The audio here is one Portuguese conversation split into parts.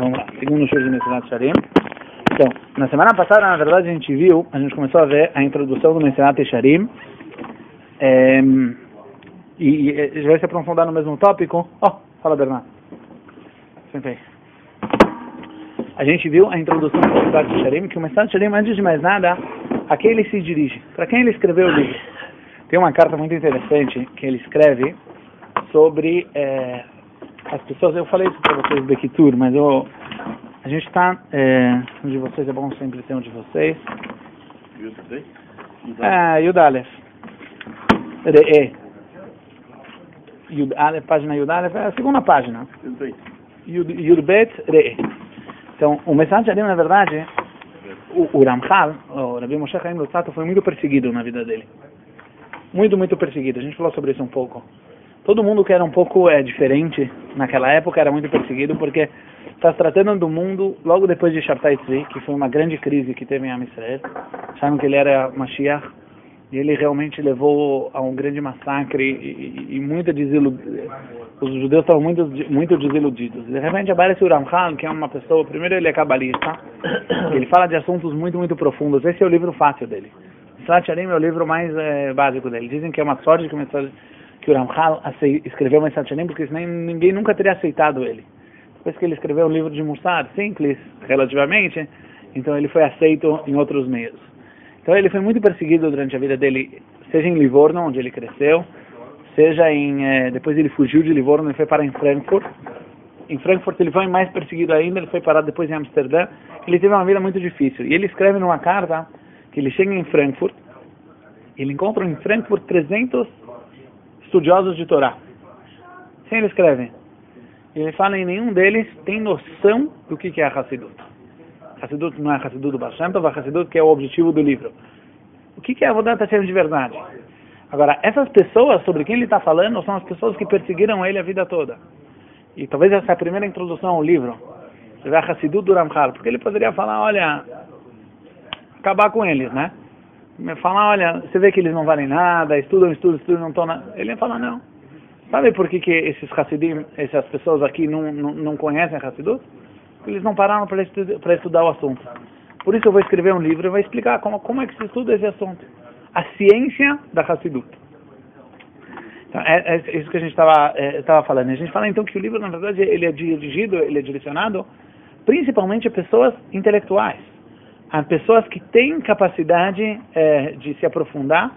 Vamos lá, segundo show de Mesilat Sharim. Então, na semana passada, na verdade, a gente viu, a gente começou a ver a introdução do Mesilat Sharim. É, e, e a gente vai se aprofundar no mesmo tópico. Ó, oh, fala Bernardo. Senta aí. A gente viu a introdução do Mesilat Sharim, que o Mesilat Sharim, antes de mais nada, a quem ele se dirige? Para quem ele escreveu o livro? Tem uma carta muito interessante que ele escreve sobre é, as pessoas, eu falei isso para vocês do Kitur, mas eu, a gente está, é, um de vocês é bom sempre ter um de vocês. É, Yud Aleph. Re'e. Yud Aleph, página Yud Aleph, é a segunda página. Yud Bet Re'e. Então, o mensagem ali, na verdade, o, o Ramchal, o Rabbi Moshe Chaim Lutzato, foi muito perseguido na vida dele. Muito, muito perseguido. A gente falou sobre isso um pouco todo mundo que era um pouco é, diferente naquela época era muito perseguido porque está se tratando do mundo logo depois de Shabtai Tzvi, que foi uma grande crise que teve em Amisrael. Acharam que ele era Mashiach e ele realmente levou a um grande massacre e, e, e muita desiludida. Os judeus estavam muito, muito desiludidos. De repente aparece o Ramchal, que é uma pessoa, primeiro ele é cabalista, ele fala de assuntos muito, muito profundos. Esse é o livro fácil dele. Slat Sharim é o livro mais é, básico dele. Dizem que é uma sorte que começou que o Ramchal escreveu Messat Shanim, porque senão ninguém nunca teria aceitado ele. Depois que ele escreveu um livro de Mussar, simples, relativamente, então ele foi aceito em outros meios. Então ele foi muito perseguido durante a vida dele, seja em Livorno, onde ele cresceu, seja em... Eh, depois ele fugiu de Livorno e foi para em Frankfurt. Em Frankfurt ele foi mais perseguido ainda, ele foi parado depois em Amsterdã. Ele teve uma vida muito difícil. E ele escreve numa carta que ele chega em Frankfurt, ele encontra em Frankfurt 300 estudiosos de Torá. Sim, ele escreve. Ele fala em nenhum deles tem noção do que, é a Hassidut. Hassidut não é Hassidut do Baal Shem Tov, a Hassidut que é o objetivo do livro. O que, é a Avodat Hashem de verdade? Agora, essas pessoas sobre quem ele está falando são as pessoas que perseguiram ele a vida toda. E talvez essa é a primeira introdução ao livro. Você vê a Hassidut do Ramchal, porque ele poderia falar, olha, acabar com eles, né? Falar, olha, você vê que eles não valem nada, estudam, estudam, estudam, não estão na... Ele fala, não. Sabe por que, que esses Hassidim, essas pessoas aqui não, não, não conhecem Hassidut? Porque eles não pararam para estudar, estudar o assunto. Por isso eu vou escrever um livro e vou explicar como, como é que se estuda esse assunto. A ciência da Hassidut. Então, é, é isso que a gente estava é, falando. A gente fala então que o livro, na verdade, ele é dirigido, ele é direcionado principalmente a pessoas intelectuais a pessoas que têm capacidade é, de se aprofundar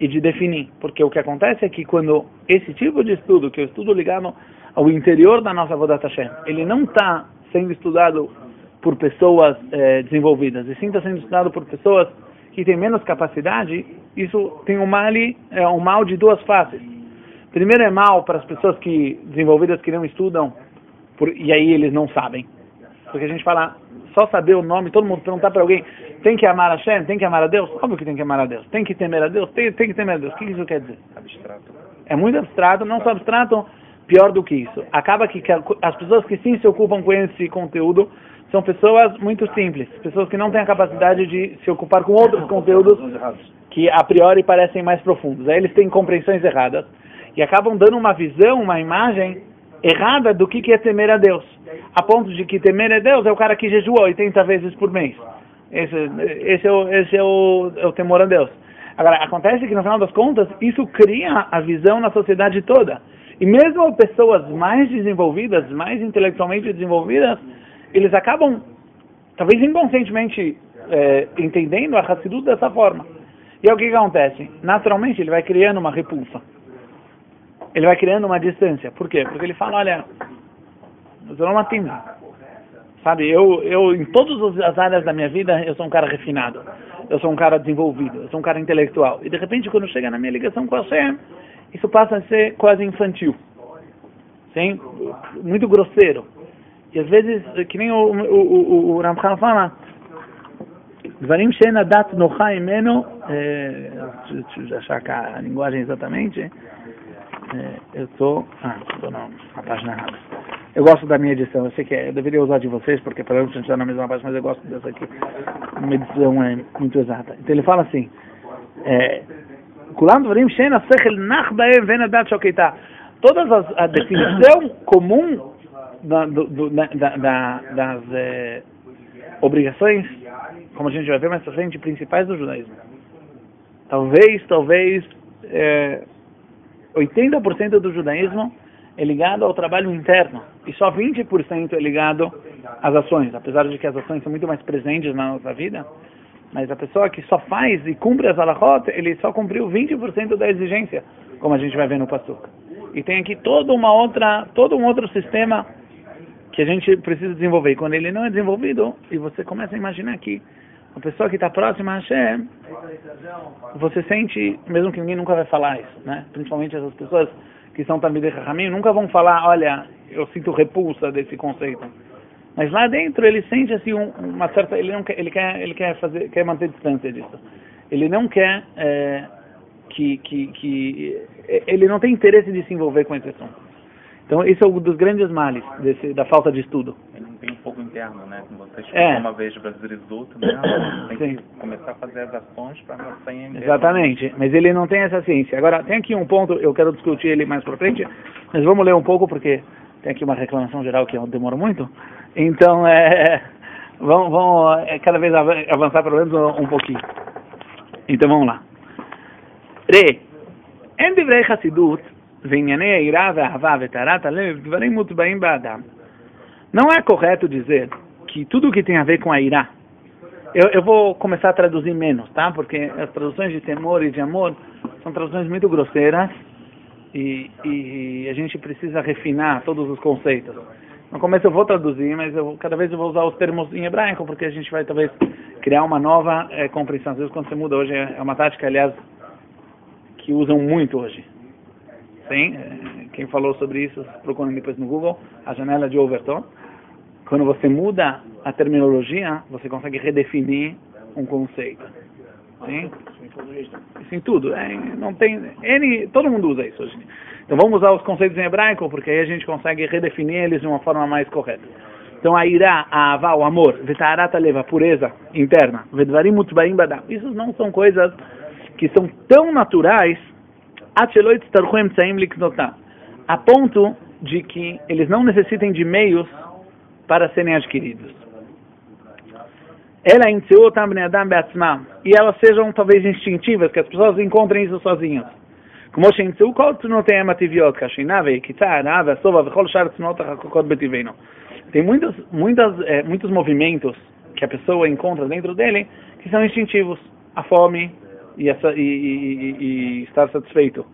e de definir. Porque o que acontece é que quando esse tipo de estudo, que é o estudo ligado ao interior da nossa Vodat Hashem, ele não está sendo estudado por pessoas é, desenvolvidas, e sim está sendo estudado por pessoas que têm menos capacidade, isso tem um mal, é, um mal de duas faces. Primeiro é mal para as pessoas que desenvolvidas que não estudam, por, e aí eles não sabem. Porque a gente fala, só saber o nome, todo mundo perguntar para alguém, tem que amar a Hashem, tem que amar a Deus? Óbvio que tem que amar a Deus. Tem que temer a Deus? Tem, tem que temer a Deus. O que isso quer dizer? Abstrato. É muito abstrato, não só abstrato, pior do que isso. Acaba que as pessoas que sim se ocupam com esse conteúdo são pessoas muito simples, pessoas que não têm a capacidade de se ocupar com outros conteúdos que a priori parecem mais profundos. Aí eles têm compreensões erradas e acabam dando uma visão, uma imagem errada do que é temer a Deus. A ponto de que temer a Deus é o cara que jejua 80 vezes por mês. Esse, esse, é, o, esse é, o, é o temor a Deus. Agora, acontece que no final das contas, isso cria a visão na sociedade toda. E mesmo pessoas mais desenvolvidas, mais intelectualmente desenvolvidas, eles acabam, talvez inconscientemente, é, entendendo a Hassidut dessa forma. E é o que acontece? Naturalmente, ele vai criando uma repulsa ele vai criando uma distância. Por quê? Porque ele fala, olha, eu não matimos. Sabe, eu, eu, em todas as áreas da minha vida, eu sou um cara refinado. Eu sou um cara desenvolvido. Eu sou um cara intelectual. E de repente, quando chega na minha ligação com a Hashem, isso passa a ser quase infantil. Sim? Muito grosseiro. E às vezes, que nem o, o, o, o Ramchal fala, דברים שאין הדת נוחה ממנו, deixa eu achar a linguagem exatamente, é, eu estou. Eu gosto da minha edição, eu sei que é, eu deveria usar de vocês, porque pelo menos a gente está na mesma base, mas eu gosto dessa aqui. Uma edição é muito exata. Então ele fala assim, é, Todas as, a definição comum da, do, do, da, da, das é, obrigações, como a gente vai ver mais pra frente, principais do judaísmo. Talvez, talvez, é, eh, 80% do judaísmo é ligado ao trabalho interno e só 20% é ligado às ações, apesar de que as ações são muito mais presentes na nossa vida. Mas a pessoa que só faz e cumpre as alahot, ele só cumpriu 20% da exigência, como a gente vai ver no Passuca. E tem aqui toda uma outra, todo um outro sistema que a gente precisa desenvolver. E quando ele não é desenvolvido, e você começa a imaginar que a pessoa que está próxima a Hashem, você sente, mesmo que ninguém nunca vai falar isso, né? Principalmente essas pessoas que são Talmidei Chachamim, nunca vão falar, olha, eu sinto repulsa desse conceito. Mas lá dentro ele sente assim uma certa, ele não quer, ele quer, ele quer fazer, quer manter distância disso. Ele não quer é, que, que, que, ele não tem interesse de se envolver com esse assunto. Então, isso é um dos grandes males desse, da falta de estudo. Ele não tem um fogo interno, né? Como você é. uma vez de Brasileiro né? tem Sim. que começar a fazer as ações para não sair Exatamente, mas ele não tem essa ciência. Agora, tem aqui um ponto, eu quero discutir ele mais para frente, mas vamos ler um pouco, porque tem aqui uma reclamação geral que demora muito. Então, é, vamos, vamos é, cada vez avançar pelo menos um, um pouquinho. Então, vamos lá. Re, em divrei Hassidut, וענייני היראה והאהבה וטהרת הלב, דברים מוטבעים באדם. Não é correto dizer que tudo que tem a ver com a ira, eu, eu vou começar a traduzir menos, tá? Porque as traduções de temor e de amor são traduções muito grosseiras e, e a gente precisa refinar todos os conceitos. No começo eu vou traduzir, mas eu, cada vez eu vou usar os termos em hebraico, porque a gente vai talvez criar uma nova é, compreensão. Às vezes quando você muda hoje, é uma tática, aliás, que usam muito hoje. é, quem falou sobre isso, procurem depois no Google, a janela de Overton. Quando você muda a terminologia, você consegue redefinir um conceito. Sim? Isso em tudo. É, não tem, N, todo mundo usa isso hoje. Então vamos usar os conceitos em hebraico, porque aí a gente consegue redefinir eles de uma forma mais correta. Então a irá, a avá, o amor, vetarata leva, pureza interna, vedvarim mutbaim badam. Isso não são coisas que são tão naturais a ponto de que eles não necessitem de meios para serem adquiridos. Ela e elas sejam talvez instintivas, que as pessoas encontrem isso sozinhas. כמו שימצאו כל תנועותיהם הטבעיות, כשינה והקיצה, ההנאה והשובע וכל שאר תנועות החקוקות בטבענו. Tem muitos, muitas, é, muitos movimentos que a pessoa encontra dentro dele que são instintivos. A fome, e, essa, e, e, e estar satisfeito.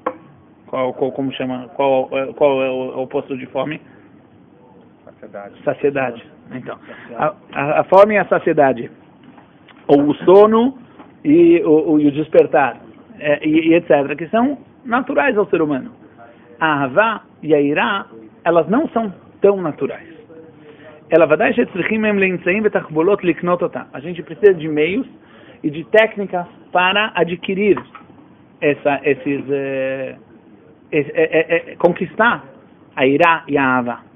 Qual, qual, como chama? Qual, qual é o, o oposto de fome? Saciedade. Saciedade. Então, a, a, a fome e a saciedade. Ou o sono e o, o, e o despertar. É, e, e, etc. Que são naturais ao ser humano. A Havá e a Irá, elas não são tão naturais. Ela A gente precisa de meios e de técnicas para adquirir essa, esses, eh, eh, conquistar a ira e a ava.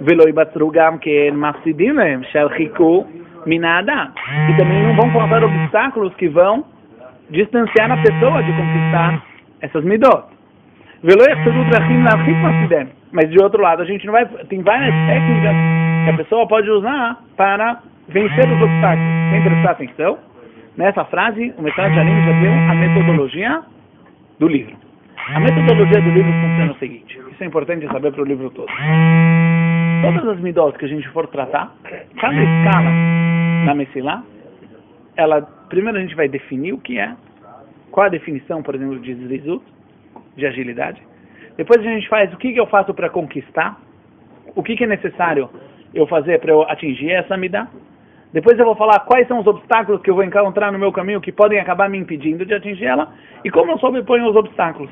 ולא ייבצרו גם כן מפסידים להם, שהרחיקו מן האדם. E também não vão colocar obstáculos que vão distanciar a pessoa de conquistar essas midot. ולא יחסרו דרכים להרחיק מפסידיהם. Mas de outro lado, a gente não vai. Tem várias técnicas que a pessoa pode usar para vencer os obstáculos. Sem prestar atenção, Nessa frase, o Metrag Jarim já deu a metodologia do livro. A metodologia do livro funciona o seguinte, isso é importante saber para o livro todo. Todas as midot que a gente for tratar, cada escala na Messilá, ela, primeiro a gente vai definir o que é, qual a definição, por exemplo, de zrizut, de agilidade. Depois a gente faz o que, que eu faço para conquistar, o que, que é necessário eu fazer para eu atingir essa midá. Depois eu vou falar quais são os obstáculos que eu vou encontrar no meu caminho que podem acabar me impedindo de atingir ela e como eu sobreponho os obstáculos.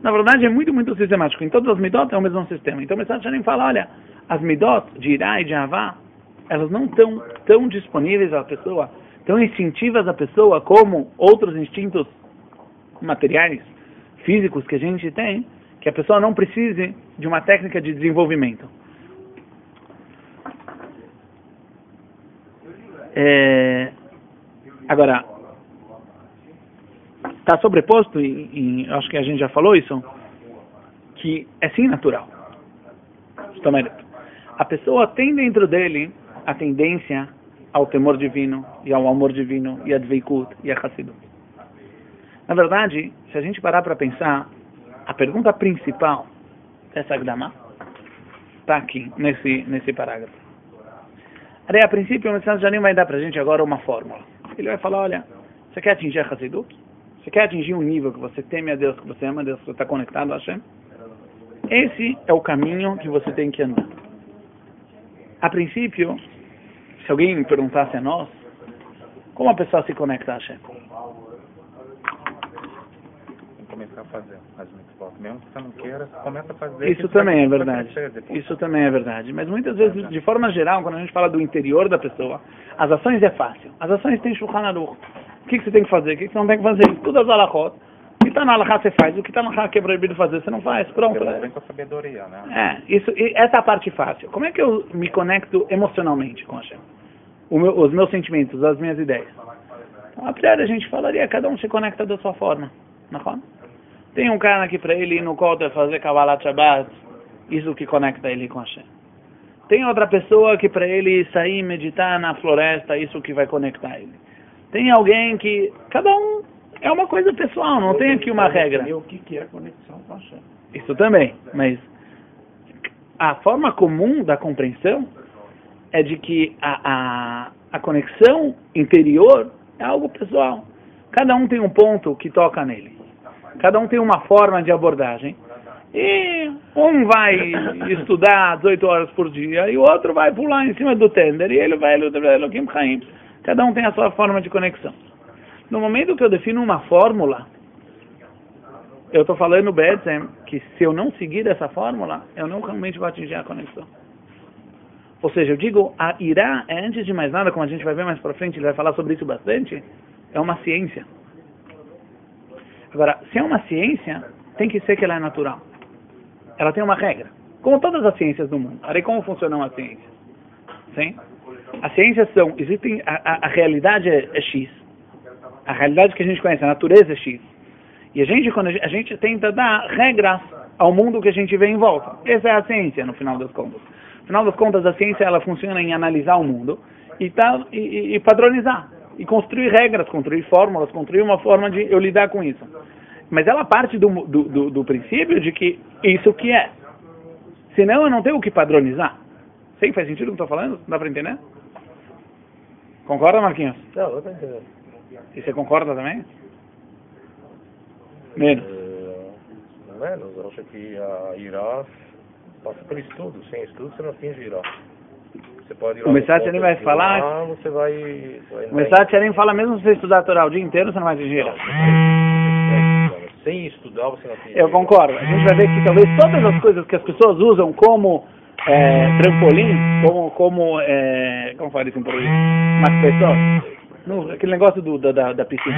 Na verdade, é muito, muito sistemático. Em todas as midot é o mesmo sistema. Então, o Message nem fala, olha, as midot de Irá e de Avá, elas não estão tão disponíveis à pessoa, tão instintivas à pessoa como outros instintos materiais, físicos que a gente tem, que a pessoa não precise de uma técnica de desenvolvimento. É, agora, está sobreposto, em, acho que a gente já falou isso, que é sim natural. a pessoa tem dentro dele a tendência ao temor divino e ao amor divino e a dveikut e a chassidut. Na verdade, se a gente parar para pensar, a pergunta principal dessa Gdama está aqui, nesse, nesse parágrafo. Aí, a princípio, o Messias Janim vai dar para a gente agora uma fórmula. Ele vai falar, olha, você quer atingir a Hassidut? Você quer atingir um nível que você teme a Deus, que você ama a Deus, que você está conectado a Hashem? Esse é o caminho que você tem que andar. A princípio, se alguém perguntasse a nós, como a pessoa se conecta a Hashem? Começar a fazer as mitzvot. Mesmo que você não queira, começa a fazer. Isso também é verdade. Isso também é verdade. Mas muitas vezes, de forma geral, quando a gente fala do interior da pessoa, as ações é fácil. As ações têm Shulchan Aruch. O que, que você tem que fazer? O que, que você não tem que fazer? Tudo as alachot. O que está na alahá você faz. O que está na alahá que é proibido fazer, você não faz. Pronto. Vem com a sabedoria, né? É, isso, essa é a parte fácil. Como é que eu me conecto emocionalmente com a Hashem? Meu, os meus sentimentos, as minhas ideias. Então, a priori a gente falaria, cada um se conecta da sua forma. Não é? Tem um cara que para ele ir no Kotel fazer Kabbalat Shabbat, isso que conecta ele com Hashem. Tem outra pessoa que para ele sair meditar na floresta, isso que vai conectar ele. Tem alguém que. Cada um é uma coisa pessoal, não tem aqui uma regra. O que é conexão com Hashem? Isso também, mas a forma comum da compreensão é de que a, a, a conexão interior é algo pessoal. Cada um tem um ponto que toca nele. Cada um tem uma forma de abordagem. E um vai estudar 18 horas por dia e o outro vai pular em cima do tender e ele vai Elohim Chaim. Cada um tem a sua forma de conexão. No momento que eu defino uma fórmula, eu estou falando, Bedzem, que se eu não seguir essa fórmula, eu não realmente vou atingir a conexão. Ou seja, eu digo, a Irá é, antes de mais nada, como a gente vai ver mais para frente, ele vai falar sobre isso bastante, é uma ciência. Agora, se é uma ciência, tem que ser que ela é natural. Ela tem uma regra. Como todas as ciências do mundo. Aí como funcionam as ciências? Sim? As ciências são, existem, a, a, a realidade é, é, X. A realidade que a gente conhece, a natureza é X. E a gente, quando a gente, a gente tenta dar regras ao mundo que a gente vê em volta. Essa é a ciência, no final das contas. No final das contas, a ciência ela funciona em analisar o mundo e, tá, e, e padronizar e construir regras, construir fórmulas, construir uma forma de eu lidar com isso. Mas ela parte do, do, do, do princípio de que isso que é. Senão eu não tenho o que padronizar. Sei, faz sentido o que estou falando? Dá para entender? Concorda, Marquinhos? Não, eu estou entendendo. E você concorda também? Menos. Uh, menos. Eu acho que a Irá passa por estudo. Sem estudo você não atinge Irá. Você pode ir o Message vai falar. Lá, você vai, vai o Message fala, mesmo se você estudar a Torá o dia inteiro, você não vai atingir. Sem estudar, você não atingir. Eu concordo. A gente vai ver que talvez todas as coisas que as pessoas usam como é, trampolim, como, como é, como fala isso em português? Mas pessoas, aquele negócio do, da, da, da piscina,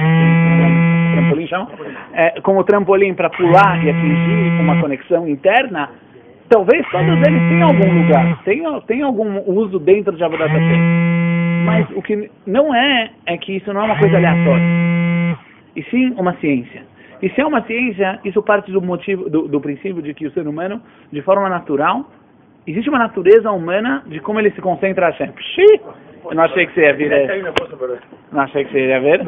trampolim chama? É, como trampolim para pular e atingir uma conexão interna, talvez todos eles tenham algum lugar, tenham, tenham algum uso dentro de Avodat Mas o que não é, é que isso não é uma coisa aleatória, e sim uma ciência. E se é uma ciência, isso parte do motivo, do, do princípio de que o ser humano, de forma natural, existe uma natureza humana de como ele se concentra a Hashem. Eu não achei que você ia vir. É... Não achei que você ia ver.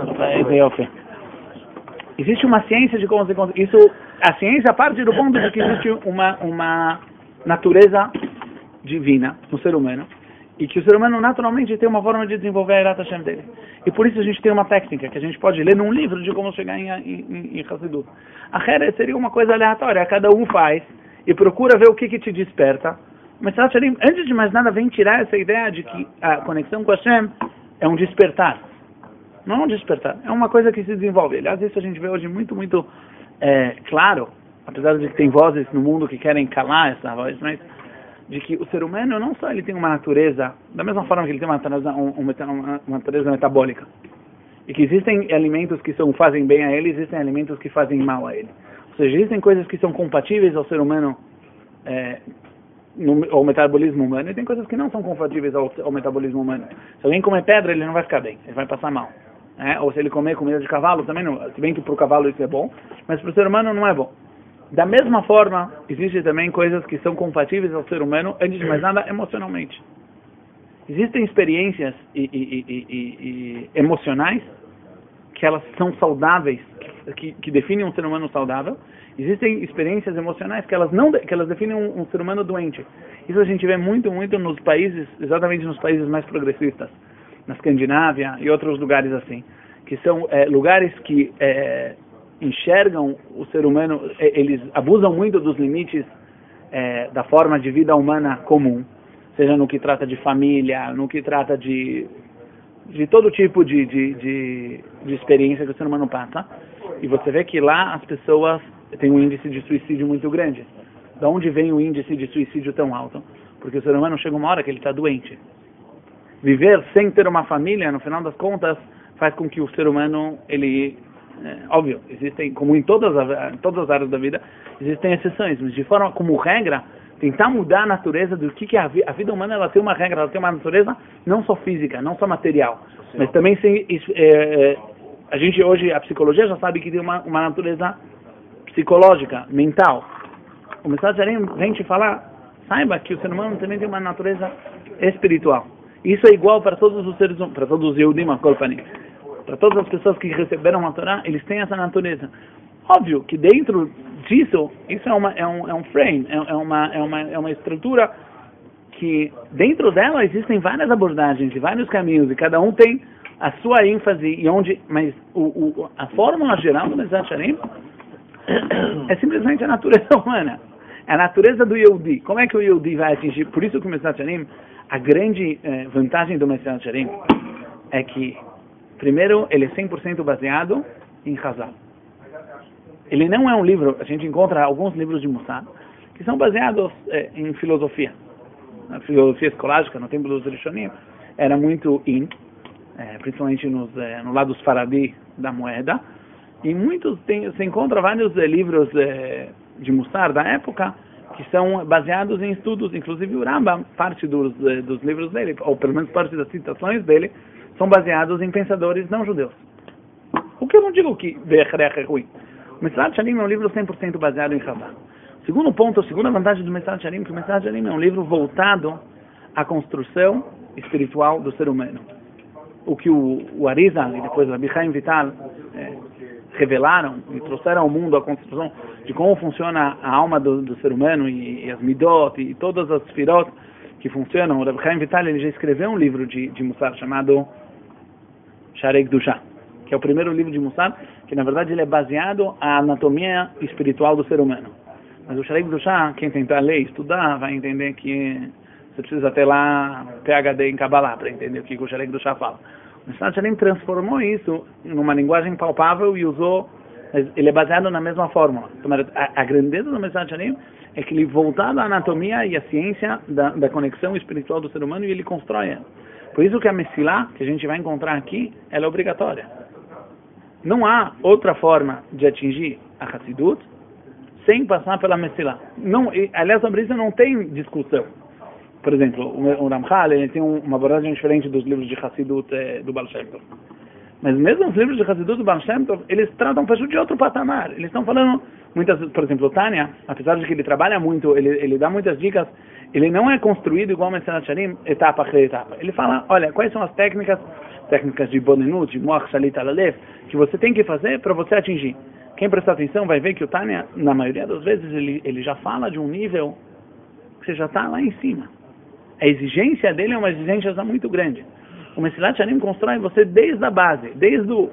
Existe uma ciência de como se concentra. Isso, a ciência parte do ponto de que existe uma, uma natureza divina no ser humano e que o ser humano naturalmente tem uma forma de desenvolver a Irat Hashem dele. E por isso a gente tem uma técnica que a gente pode ler num livro de como chegar em, em, em Hassidut. A Heret seria uma coisa aleatória, cada um faz e procura ver o que, que te desperta. Mas antes de mais nada, vem tirar essa ideia de que a conexão com Hashem é um despertar. Não é um despertar, é uma coisa que se desenvolve. Aliás, isso a gente vê hoje muito, muito é, claro apesar de que tem vozes no mundo que querem calar essa voz, mas de que o ser humano não só ele tem uma natureza, da mesma forma que ele tem uma natureza, uma, uma natureza metabólica, e que existem alimentos que são, fazem bem a ele, existem alimentos que fazem mal a ele. Ou seja, existem coisas que são compatíveis ao ser humano, é, no, ao metabolismo humano, e tem coisas que não são compatíveis ao, ao metabolismo humano. Se alguém comer pedra, ele não vai ficar bem, ele vai passar mal. É? Ou se ele comer comida de cavalo, também não. Se bem que para o cavalo isso é bom, mas para o ser humano não é bom. Da mesma forma, existem também coisas que são compatíveis ao ser humano, antes de mais nada, emocionalmente. Existem experiências e, e, e, emocionais que elas são saudáveis, que, que, definem um ser humano saudável. Existem experiências emocionais que elas não que elas definem um, um ser humano doente. Isso a gente vê muito, muito nos países, exatamente nos países mais progressistas, na Escandinávia e outros lugares assim, que são é, lugares que é, enxergam o ser humano, eles abusam muito dos limites é, da forma de vida humana comum, seja no que trata de família, no que trata de, de todo tipo de, de, de, de experiência que o ser humano passa. E você vê que lá as pessoas têm um índice de suicídio muito grande. Da onde vem o índice de suicídio tão alto? Porque o ser humano chega uma hora que ele está doente. Viver sem ter uma família, no final das contas, faz com que o ser humano ele é, óbvio, existem, como em todas, todas as áreas da vida, existem exceções, mas de forma como regra, tentar mudar a natureza do que, que é a, vida, a vida humana, ela tem uma regra, ela tem uma natureza não só física, não só material, mas também sem, é, é, a gente hoje, a psicologia já sabe que tem uma, uma natureza psicológica, mental. O mensagem vem te falar, saiba que o ser humano também tem uma natureza espiritual. Isso é igual para todos os seres para todos os Yehudim, a Kolpanim para todas as pessoas que receberam a Torá, eles têm essa natureza. Óbvio que dentro disso, isso é, uma, é, um, é um frame, é, é, uma, é, uma, é uma estrutura que dentro dela existem várias abordagens e vários caminhos e cada um tem a sua ênfase e onde, mas o, o, a fórmula geral do Mesat Sharim é simplesmente a natureza humana, é a natureza do Yehudi. Como é que o Yehudi vai atingir? Por isso que o Mesat Sharim, a grande eh, vantagem do Mesat Sharim é que Primeiro, ele é 100% baseado em Hazal. Ele não é um livro, a gente encontra alguns livros de Mussar, que são baseados é, em filosofia. A filosofia escolástica, no tempo dos Rishonim, era muito in, é, principalmente nos, é, no lado dos Faradi da moeda. E muitos, tem, você encontra vários livros de Mussar da época que são baseados em estudos, inclusive o Rambam, parte dos, dos livros dele, ou pelo menos parte das citações dele, são baseados em pensadores não judeus. O que eu não digo que Bechrech é ruim. O Mesrat Shalim é um livro 100% baseado em Chabad. Segundo ponto, a segunda vantagem do Mesrat Shalim que o Mesrat Shalim é um livro voltado à construção espiritual do ser humano. O que o, o Arizal e depois o Abichaim Vital revelaram e trouxeram ao mundo a construção de como funciona a alma do, do ser humano e, e, as midot e todas as firot que funcionam. O Abichaim Vital ele já escreveu um livro de, de Mussar chamado Sharek Dusha, que é o primeiro livro de Mussar, que na verdade ele é baseado na anatomia espiritual do ser humano. Mas o Sharek Dusha, quem tentar ler, estudar, vai entender que você precisa ter lá PhD em Kabbalah para entender o que o Sharek Dusha fala. Mesad Shalim transformou isso numa linguagem palpável e usou, ele é baseado na mesma fórmula. A, a grandeza do Mesad Shalim é que ele voltado à anatomia e à ciência da, da conexão espiritual do ser humano e ele constrói ela. Por isso que a Messilá, que a gente vai encontrar aqui, ela é obrigatória. Não há outra forma de atingir a Hassidut sem passar pela Messilá. Não, aliás, sobre isso não tem discussão. Por exemplo, o Ramchal ele tem uma abordagem diferente dos livros de Hassidut eh, do Baal Shem Tov. Mas mesmo os livros de Hassidut do Baal Shem Tov, eles tratam de outro patamar. Eles estão falando muitas, por exemplo, o Tânia, apesar de que ele trabalha muito, ele, ele dá muitas dicas ele não é construído igual o Mesenat Shalim, etapa a etapa. Ele fala, olha, quais são as técnicas, técnicas de Bonenut, de Moach Shalit Alalef, que você tem que fazer para você atingir. Quem prestar atenção vai ver que o Tânia, na maioria das vezes, ele, ele já fala de um nível que você já está lá em cima. A exigência dele é uma exigência muito grande. O Mesilat Shalim constrói você desde a base, desde o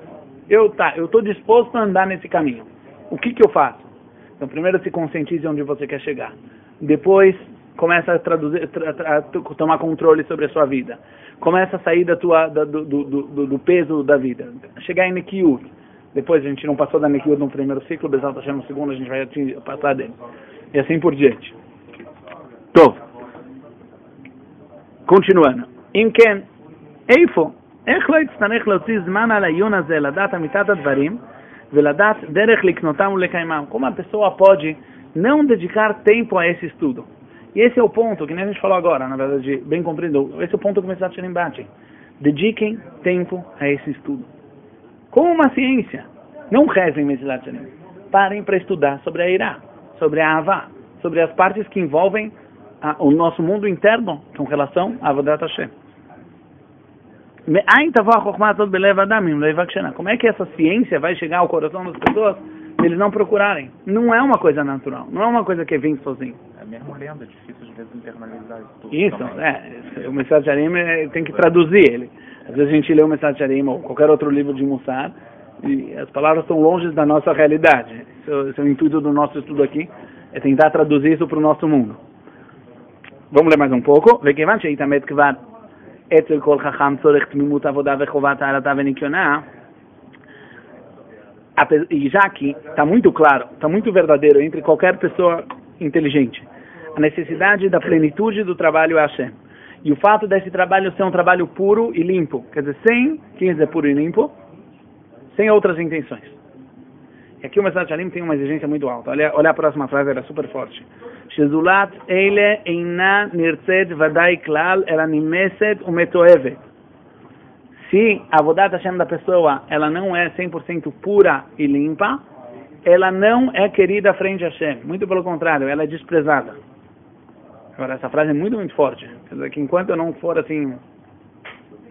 eu tá, eu estou disposto a andar nesse caminho. O que que eu faço? Então, primeiro se conscientize onde você quer chegar. Depois, começa a, traduzir, tra, tra, a tomar controle sobre a sua vida. Começa a sair da tua, da, do, do, do, do, peso da vida. Chegar em Nekiut. Depois a gente não passou da Nekiut no primeiro ciclo, Bezat Hashem no segundo, a gente vai passar dele. E assim por diante. Tô. continuando. אם כן, איפה, איך לא יצטרך להוציא זמן על העיון הזה, לדעת אמיתת הדברים, ולדעת דרך לקנותם ולקיימם? Como a pessoa pode não dedicar tempo a esse estudo? E esse é o ponto, que nem a gente falou agora, na verdade, bem compreendo, esse é o ponto que o Messias Shirin bate. Dediquem tempo a esse estudo. Como uma ciência. Não rezem Messias Shirin. Parem para estudar sobre a Irá, sobre a Avá, sobre as partes que envolvem a, o nosso mundo interno com relação a Avodat Hashem. Como é que essa ciência vai chegar ao coração das pessoas se eles não procurarem? Não é uma coisa natural, não é uma coisa que vem sozinho. É mesmo lendo, é difícil de vezes internalizar isso Isso, também. é. O Mensagem de Arim tem que traduzir ele. Às vezes a gente lê o Mensagem de Arim ou qualquer outro livro de Mussar e as palavras estão longe da nossa realidade. Esse é o intuito do nosso estudo aqui, é tentar traduzir isso para o nosso mundo Vamos ler mais um pouco. וכיוון שהתעמת כבר אצל כל חכם צורך תמימות עבודה וחובת הערתה וניקיונה, e já que está muito claro, está muito verdadeiro entre qualquer pessoa inteligente, a necessidade da plenitude do trabalho é Hashem. E o fato desse trabalho ser um trabalho puro e limpo, quer dizer, sem, quer dizer puro e limpo, sem outras intenções. E aqui o Mesad Shalim tem uma exigência muito alta. Olha, olha a próxima frase, era super forte. Shezulat eile eina nirtzet vadai klal ela nimeset umetoevet. Se a Vodat Hashem da pessoa ela não é 100% pura e limpa, ela não é querida frente a Hashem. Muito pelo contrário, ela é desprezada. Agora, essa frase é muito, muito forte. Quer dizer, que enquanto eu não for assim,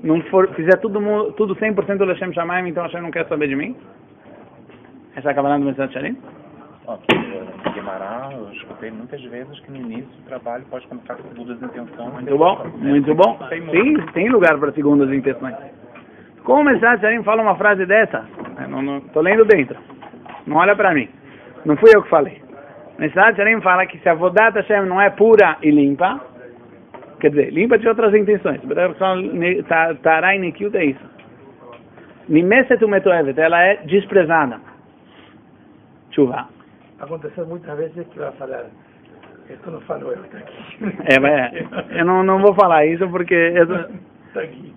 não for, fizer tudo, tudo 100% do Hashem Shamaim, então Hashem não quer saber de mim? Essa é a Kabbalah do Messias Shalim? Aqui em Guimarães, eu escutei muitas vezes que no início do trabalho pode começar com segundas intenções. Muito bom, muito bom. Sim, tem lugar para segundas intenções. Como o Messias Shalim fala uma frase dessa? Estou lendo dentro. Não olha para mim. Não fui eu que falei. O Messias Shalim fala que se a Vodat Hashem não é pura e limpa, quer dizer, limpa de outras intenções. Tarai Nikiut é isso. Nimeset umetoevet, ela é desprezada chuva. Aconteceu muitas vezes que vai falar, isso não falou eu, está aqui. É, mas eu não, não vou falar isso porque... Está aqui.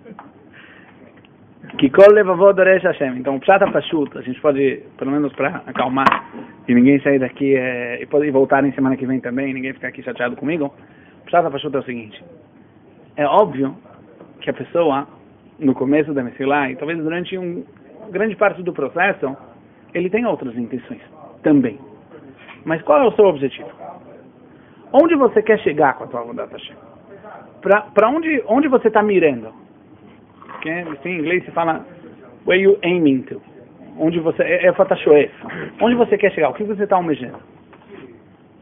Que kol levavó doresh Hashem. Então, psata pashut, a gente pode, pelo menos para acalmar, e ninguém sair daqui é, e pode voltar em semana que vem também, ninguém ficar aqui chateado comigo. Psata pashut é o seguinte, é óbvio que a pessoa, no começo da Messilah, e talvez durante um grande parte do processo, ele tem outras intenções também. Mas qual é o seu objetivo? Onde você quer chegar com a tua Avodat Hashem? Para onde, onde você está mirando? Que, assim, em inglês se fala where you aiming to. Onde você é, é. Onde você quer chegar? O que você está almejando?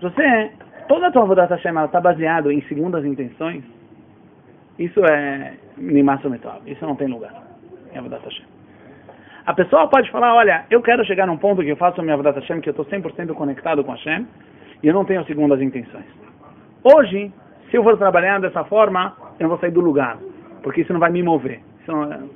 Você toda a tua Avodat Hashem está baseado em segundas intenções, isso é Nimasso Metal. Isso não tem lugar em Avodat Hashem. A pessoa pode falar, olha, eu quero chegar num ponto que eu faço a minha Avodat Hashem, que eu estou 100% conectado com Hashem, e eu não tenho segundas intenções. Hoje, se eu for trabalhar dessa forma, eu vou sair do lugar, porque isso não vai me mover. Não,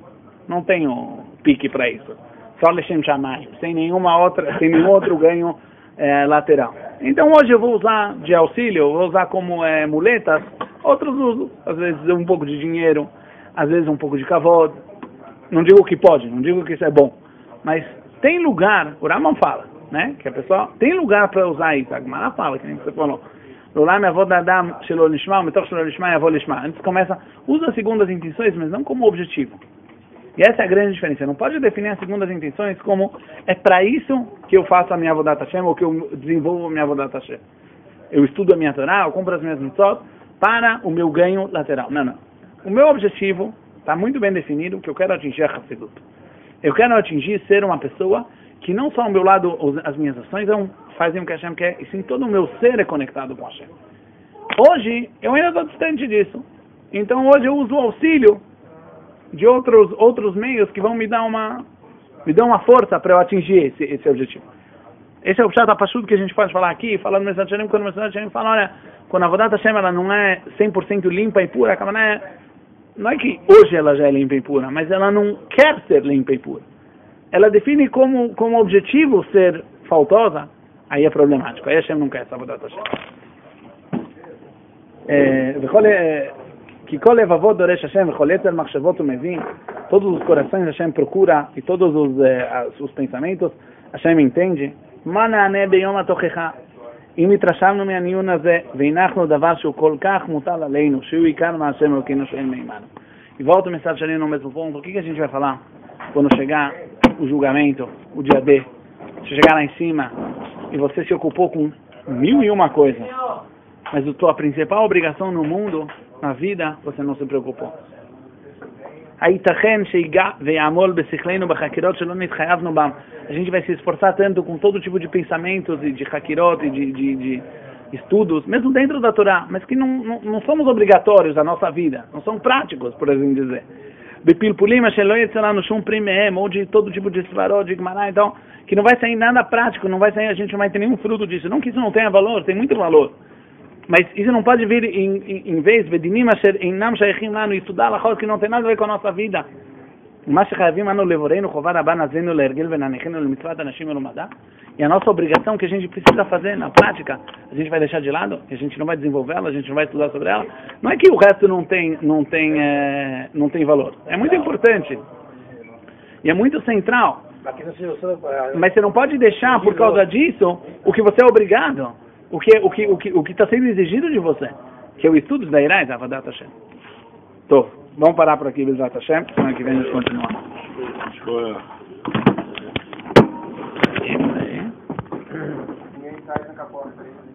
não, tenho pique para isso. Só Lechem Shammai, sem nenhuma outra, sem nenhum outro ganho é, lateral. Então hoje eu vou usar de auxílio, vou usar como é, muletas, outros uso, às vezes um pouco de dinheiro, às vezes um pouco de cavalo, não digo que pode, não digo que isso é bom, mas tem lugar, o Raman fala, né? Que a pessoa tem lugar para usar isso. A Gemara fala, que nem você falou. Antes começa, usa segundas intenções, mas não como objetivo. E essa é a grande diferença. Não pode definir as segundas intenções como é para isso que eu faço a minha Avodat Hashem ou que eu desenvolvo a minha Avodat Hashem. Eu estudo a minha Torá, eu compro as minhas mitzvot para o meu ganho lateral. Não, não. O meu objetivo Está muito bem definido que eu quero atingir a Hassidut. Eu quero atingir ser uma pessoa que não só ao meu lado as minhas ações fazem o que Hashem quer, e sim todo o meu ser é conectado com Hashem. Hoje, eu ainda estou distante disso. Então hoje eu uso o auxílio de outros, outros meios que vão me dar uma, me dar uma força para eu atingir esse, esse objetivo. Esse é o Pshat Apashut que a gente pode falar aqui, falando no Message quando o Message fala, olha, quando a Vodat Hashem ela não é 100% limpa e pura, a é não é que hoje ela já é limpa e pura, mas ela não quer ser limpa e pura. Ela define como, como objetivo ser faltosa, aí é problemático. Aí a Hashem não quer essa é, é, Avodat Hashem. Que Hashem, todos os corações Hashem procura e todos os, eh, os pensamentos Hashem entende. Mana Ane Beyom אם התרשמנו מהניון הזה והנחנו דבר שהוא כל כך מוטל עלינו, שהוא עיקר מהשם אלוקינו שאין מימנו. E volta a mensagem ali no mesmo ponto. O que, que a gente vai falar quando chegar o julgamento, o dia D? Se chegar lá em cima e você se ocupou com mil e uma coisas. Mas a tua principal obrigação no mundo, na vida, você não se preocupou. הייתכן שיגע ויעמול בשכלנו בחקירות שלא נתחייבנו בם. A gente vai se esforçar tanto com todo tipo de pensamentos e de hakirot e de, de, de estudos, mesmo dentro da Torá, mas que não, não, não somos obrigatórios na nossa vida, não são práticos, por assim dizer. בפלפולים אשר לא יצא לנו שום פרי מהם, ou de todo tipo de svarot, de Gemara, então, que não vai sair nada prático, não vai sair, a gente não vai ter nenhum fruto disso. Não que isso não tenha valor, tem muito valor. Mas isso não pode vir em, em, em vez, Vedinim Asher Einam Shaykhim estudar que não tem nada a ver com a nossa vida. E a nossa obrigação que a gente precisa fazer na prática, a gente vai deixar de lado, a gente não vai desenvolver ela, a gente não vai estudar sobre ela. Não é que o resto não tem, não tem, é, não tem valor. É muito importante. E é muito central. Mas você não pode deixar, por causa disso, o que você é obrigado. É, o que o que o que o que está sendo exigido de você, que é o estudo da Irais, Avadat Hashem. Tô, vamos parar por aqui, vada Hashem, semana que vem a gente. Ninguém sai da porta aí.